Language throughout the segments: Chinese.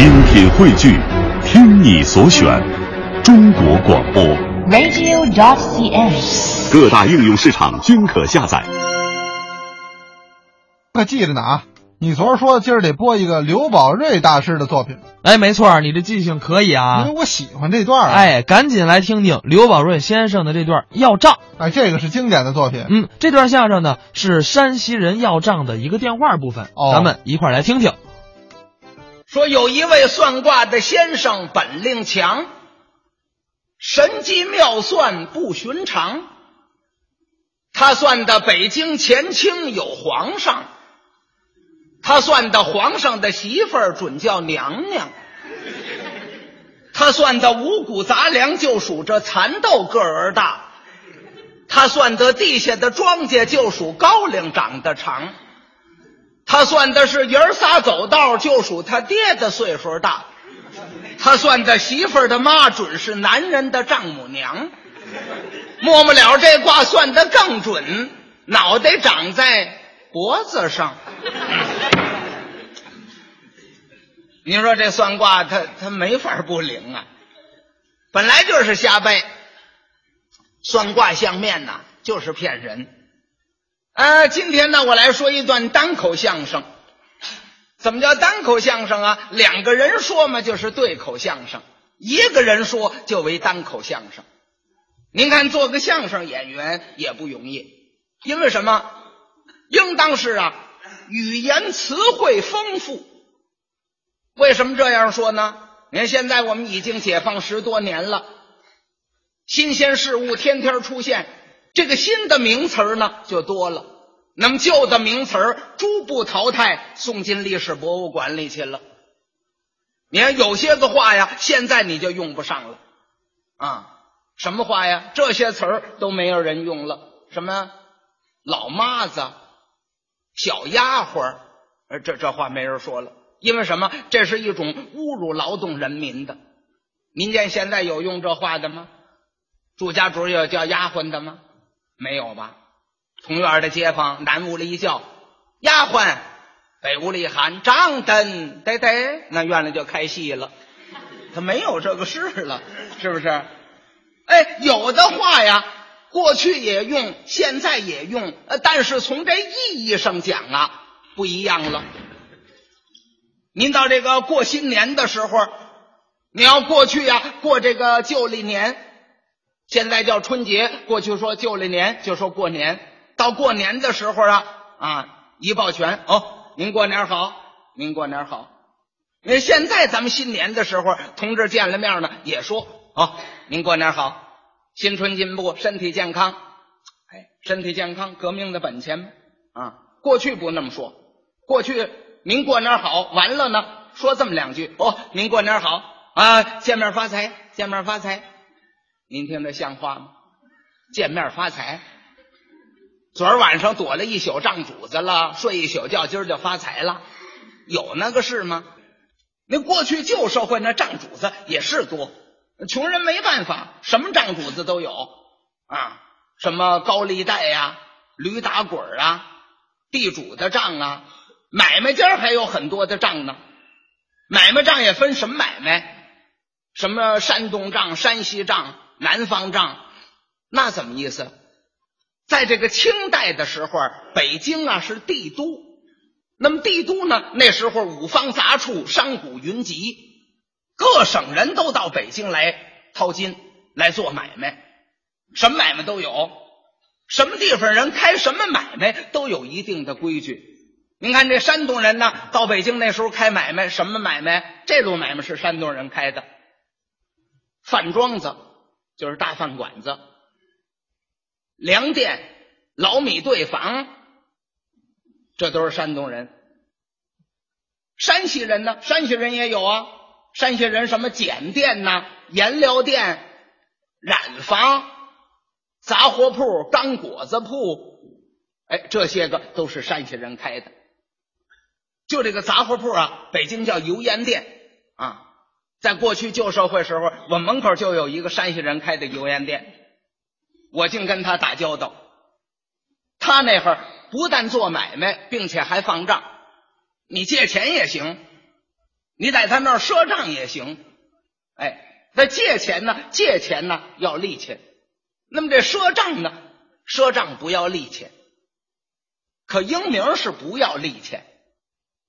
精品汇聚，听你所选，中国广播。radio.dot.cn，。各大应用市场均可下载。可记着呢啊！你昨儿说今儿得播一个刘宝瑞大师的作品，哎，没错儿，你这记性可以啊因为。我喜欢这段儿啊。哎，赶紧来听听刘宝瑞先生的这段要账。哎，这个是经典的作品。嗯，这段相声呢是山西人要账的一个电话部分，哦咱们一块儿来听听。说有一位算卦的先生本领强，神机妙算不寻常。他算的北京前清有皇上，他算的皇上的媳妇儿准叫娘娘，他算的五谷杂粮就属这蚕豆个儿大，他算得地下的庄稼就属高粱长得长。他算的是爷仨走道，就属他爹的岁数大。他算的媳妇儿的妈准是男人的丈母娘。末末了，这卦算得更准，脑袋长在脖子上。你说这算卦，他他没法不灵啊！本来就是瞎掰，算卦相面呐，就是骗人。呃，今天呢，我来说一段单口相声。怎么叫单口相声啊？两个人说嘛，就是对口相声；一个人说就为单口相声。您看，做个相声演员也不容易，因为什么？应当是啊，语言词汇丰富。为什么这样说呢？你看，现在我们已经解放十多年了，新鲜事物天天出现，这个新的名词呢就多了。那么旧的名词逐步淘汰，送进历史博物馆里去了。你看有些个话呀，现在你就用不上了啊。什么话呀？这些词儿都没有人用了。什么老妈子、小丫鬟，这这话没人说了。因为什么？这是一种侮辱劳动人民的。民间现在有用这话的吗？住家主有叫丫鬟的吗？没有吧？同院的街坊，南屋里一叫丫鬟，北屋里喊张灯，得得，那院里就开戏了。他没有这个事了，是不是？哎，有的话呀，过去也用，现在也用，呃，但是从这意义上讲啊，不一样了。您到这个过新年的时候，你要过去呀、过这个旧历年，现在叫春节，过去说旧历年就说过年。到过年的时候啊啊，一抱拳哦，您过年好，您过年好。那现在咱们新年的时候，同志见了面呢，也说哦，您过年好，新春进步，身体健康。哎，身体健康，革命的本钱啊。过去不那么说，过去您过年好，完了呢，说这么两句哦，您过年好啊，见面发财，见面发财。您听这像话吗？见面发财。昨儿晚上躲了一宿账主子了，睡一宿觉，今儿就发财了，有那个事吗？那过去旧社会那账主子也是多，穷人没办法，什么账主子都有啊，什么高利贷呀、驴打滚啊、地主的账啊，买卖家还有很多的账呢。买卖账也分什么买卖，什么山东账、山西账、南方账，那怎么意思？在这个清代的时候，北京啊是帝都，那么帝都呢，那时候五方杂处，商贾云集，各省人都到北京来掏金来做买卖，什么买卖都有，什么地方人开什么买卖都有一定的规矩。您看这山东人呢，到北京那时候开买卖，什么买卖？这路买卖是山东人开的，饭庄子。就是大饭馆子。粮店、老米兑坊，这都是山东人。山西人呢？山西人也有啊。山西人什么碱店呐、颜料店、染坊、杂货铺、干果子铺，哎，这些个都是山西人开的。就这个杂货铺啊，北京叫油盐店啊。在过去旧社会时候，我门口就有一个山西人开的油盐店。我净跟他打交道。他那会儿不但做买卖，并且还放账，你借钱也行，你在他那儿赊账也行。哎，那借钱呢？借钱呢要利钱。那么这赊账呢？赊账不要利钱。可英明是不要利钱，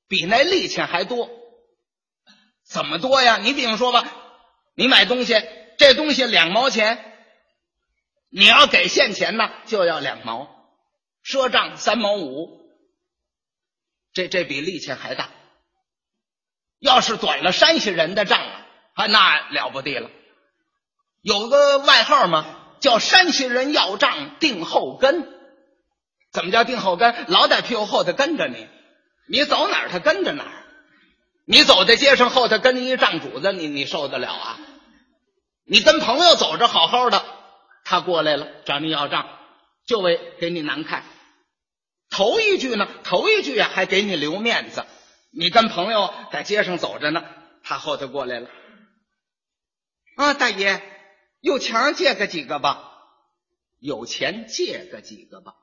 比那利钱还多。怎么多呀？你比方说吧，你买东西，这东西两毛钱，你要给现钱呢，就要两毛；赊账三毛五，这这比利钱还大。要是短了山西人的账啊，啊，那了不地了。有个外号嘛，叫山西人要账定后跟。怎么叫定后跟？老在屁股后头跟着你，你走哪儿他跟着哪儿。你走在街上后头跟一账主子，你你受得了啊？你跟朋友走着好好的，他过来了找你要账，就为给你难看。头一句呢，头一句啊还给你留面子。你跟朋友在街上走着呢，他后头过来了，啊，大爷，有钱借个几个吧，有钱借个几个吧，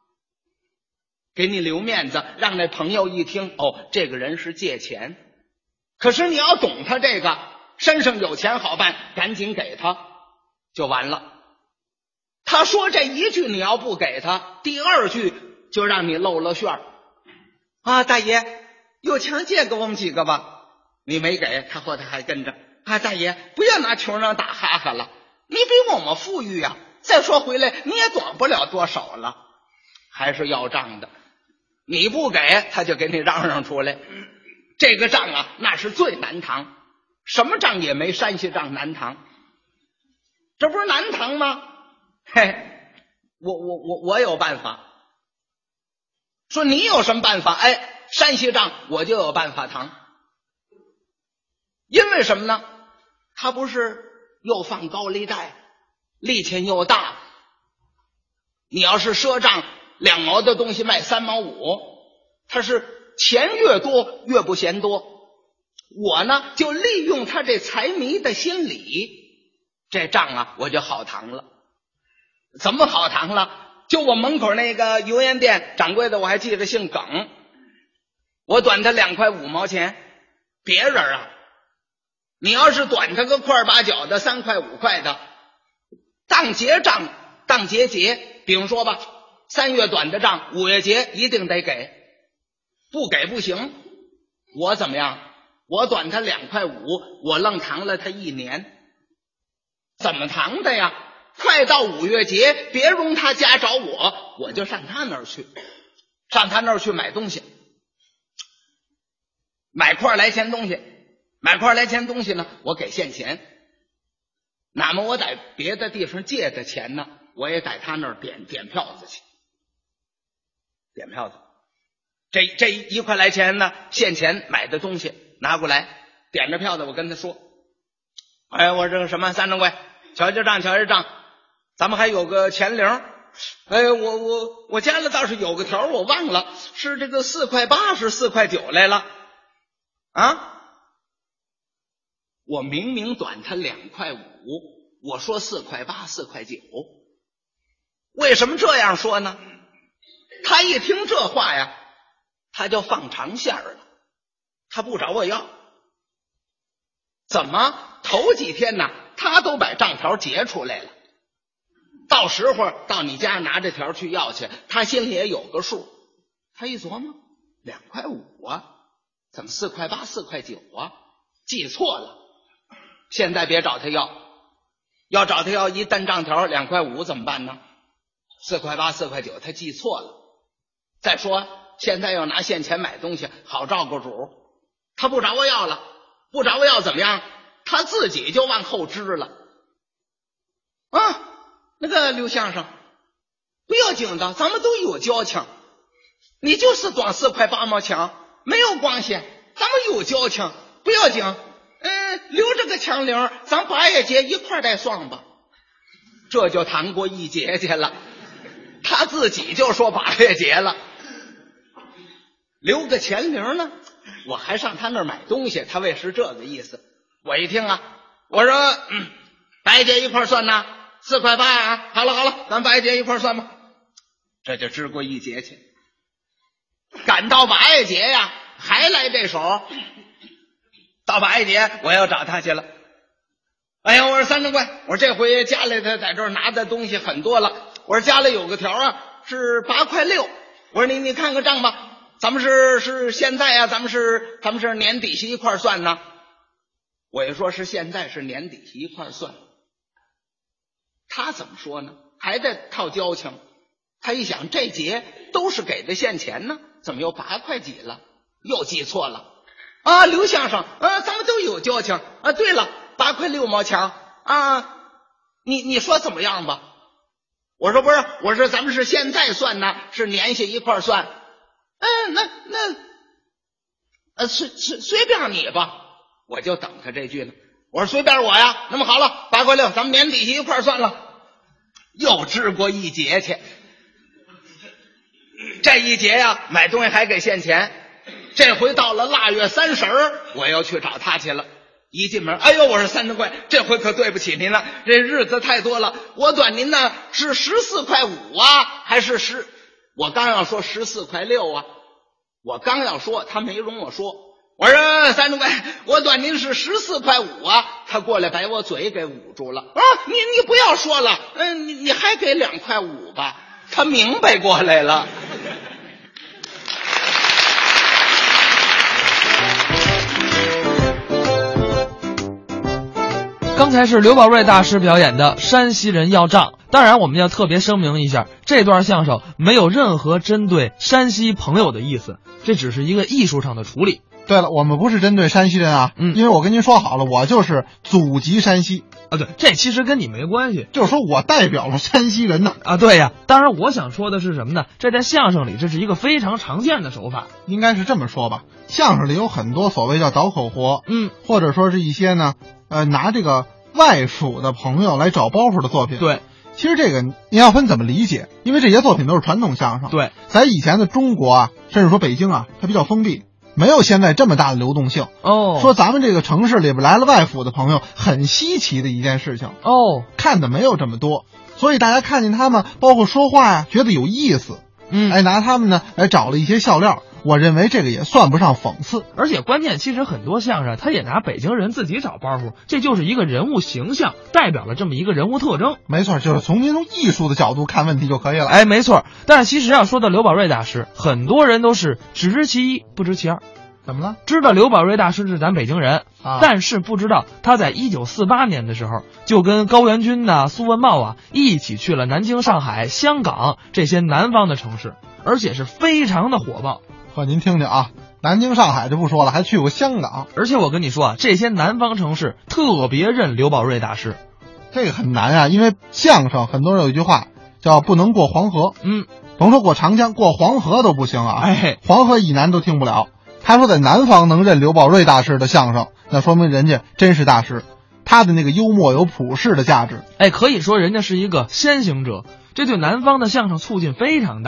给你留面子，让那朋友一听，哦，这个人是借钱。可是你要懂他这个身上有钱好办，赶紧给他就完了。他说这一句你要不给他，第二句就让你露了馅儿啊！大爷，有钱借给我们几个吧？你没给他，后头还跟着啊！大爷，不要拿穷人打哈哈了，你比我们富裕呀。再说回来，你也短不了多少了，还是要账的。你不给他，就给你嚷嚷出来。这个账啊，那是最难扛，什么账也没山西账难扛。这不是难扛吗？嘿，我我我我有办法。说你有什么办法？哎，山西账我就有办法扛。因为什么呢？他不是又放高利贷，利钱又大。你要是赊账两毛的东西卖三毛五，他是。钱越多越不嫌多，我呢就利用他这财迷的心理，这账啊我就好谈了。怎么好谈了？就我门口那个油盐店掌柜的，我还记得姓耿，我短他两块五毛钱。别人啊，你要是短他个块八角的三块五块的，当结账当结结，比方说吧，三月短的账，五月结一定得给。不给不行，我怎么样？我短他两块五，我愣扛了他一年，怎么扛的呀？快到五月节，别容他家找我，我就上他那儿去，上他那儿去买东西，买块来钱东西，买块来钱东西呢，我给现钱。哪么我在别的地方借的钱呢？我也在他那儿点点票子去，点票子。这这一块来钱呢，现钱买的东西拿过来，点着票子，我跟他说：“哎，我这个什么三掌柜，瞧瞧账，瞧瞧账，咱们还有个钱零。哎，我我我家里倒是有个条，我忘了是这个四块八，是四块九来了啊。我明明短他两块五，我说四块八，四块九，为什么这样说呢？他一听这话呀。”他就放长线了，他不找我要，怎么头几天呢？他都把账条结出来了，到时候到你家拿这条去要去，他心里也有个数。他一琢磨，两块五啊，怎么四块八、四块九啊？记错了。现在别找他要，要找他要一单账条两块五怎么办呢？四块八、四块九，他记错了。再说。现在要拿现钱买东西，好照顾主。他不找我要了，不找我要怎么样？他自己就往后支了。啊，那个刘先生，不要紧的，咱们都有交情。你就是短四块八毛钱，没有关系，咱们有交情，不要紧。嗯，留着个钱零，咱八月节一块再算吧。这就谈过一节去了。他自己就说八月节了。留个钱零呢，我还上他那儿买东西，他为是这个意思。我一听啊，我说白姐一块算呐，四块八啊。好了好了，咱白姐一块算吧，这就支过一节去。赶到八月节呀，还来这手，到八月节我要找他去了。哎呀，我说三掌柜，我说这回家里他在这儿拿的东西很多了。我说家里有个条啊，是八块六。我说你你看看账吧，咱们是是现在啊，咱们是咱们是年底下一块算呢。我一说是现在是年底一块算，他怎么说呢？还在套交情。他一想，这节都是给的现钱呢，怎么又八块几了？又记错了啊！刘先生，啊，咱们都有交情啊。对了，八块六毛钱啊，你你说怎么样吧？我说不是，我说咱们是现在算呢，是年下一块算。嗯，那那，呃，随随随便你吧，我就等他这句呢。我说随便我呀。那么好了，八块六，咱们年底下一块算了。又支过一节去。这一节呀，买东西还给现钱。这回到了腊月三十，我又去找他去了。一进门，哎呦，我说三掌柜，这回可对不起您了，这日子太多了。我短您呢是十四块五啊，还是十？我刚要说十四块六啊，我刚要说，他没容我说。我说三掌柜，我短您是十四块五啊。他过来把我嘴给捂住了。啊，你你不要说了，嗯，你你还给两块五吧。他明白过来了。刚才是刘宝瑞大师表演的《山西人要账》，当然我们要特别声明一下，这段相声没有任何针对山西朋友的意思，这只是一个艺术上的处理。对了，我们不是针对山西人啊，嗯因为我跟您说好了，我就是祖籍山西，啊，对，这其实跟你没关系就是说我代表了山西人呢。啊。对呀，当然我想说的是什么呢？这在相声里，这是一个非常常见的手法。应该是这么说吧，相声里有很多所谓叫倒口活，嗯，或者说是一些呢，呃，拿这个外府的朋友来找包袱的作品。，对其实这个您要分怎么理解，因为这些作品都是传统相声。，对在以前的中国啊，甚至说北京啊，它比较封闭，没有现在这么大的流动性。哦，说咱们这个城市里边来了外府的朋友，很稀奇的一件事情，哦，看的没有这么多，所以大家看见他们，包括说话呀、觉得有意思，嗯，哎，拿他们呢来找了一些笑料。我认为这个也算不上讽刺，而且关键，其实很多相声他也拿北京人自己找包袱，这就是一个人物形象，代表了这么一个人物特征。没错，就是从您从艺术的角度看问题就可以了。哎，没错。但是其实要说到刘宝瑞大师，很多人都是只知其一，不知其二。怎么了？知道刘宝瑞大师是咱北京人，啊但是不知道他在一九四八年的时候，就跟高元军呐、苏文茂啊一起去了南京、上海、香港这些南方的城市，而且是非常的火爆。呵，您听听啊，南京、上海就不说了，还去过香港，而且我跟你说啊，这些南方城市特别认刘宝瑞大师。这个很难啊，因为相声很多人有一句话叫“不能过黄河嗯，”，甭说过长江，过黄河都不行啊。哎，黄河以南都听不了。他说在南方能认刘宝瑞大师的相声，那说明人家真是大师，他的那个幽默有普世的价值。哎，可以说人家是一个先行者，这对南方的相声促进非常大。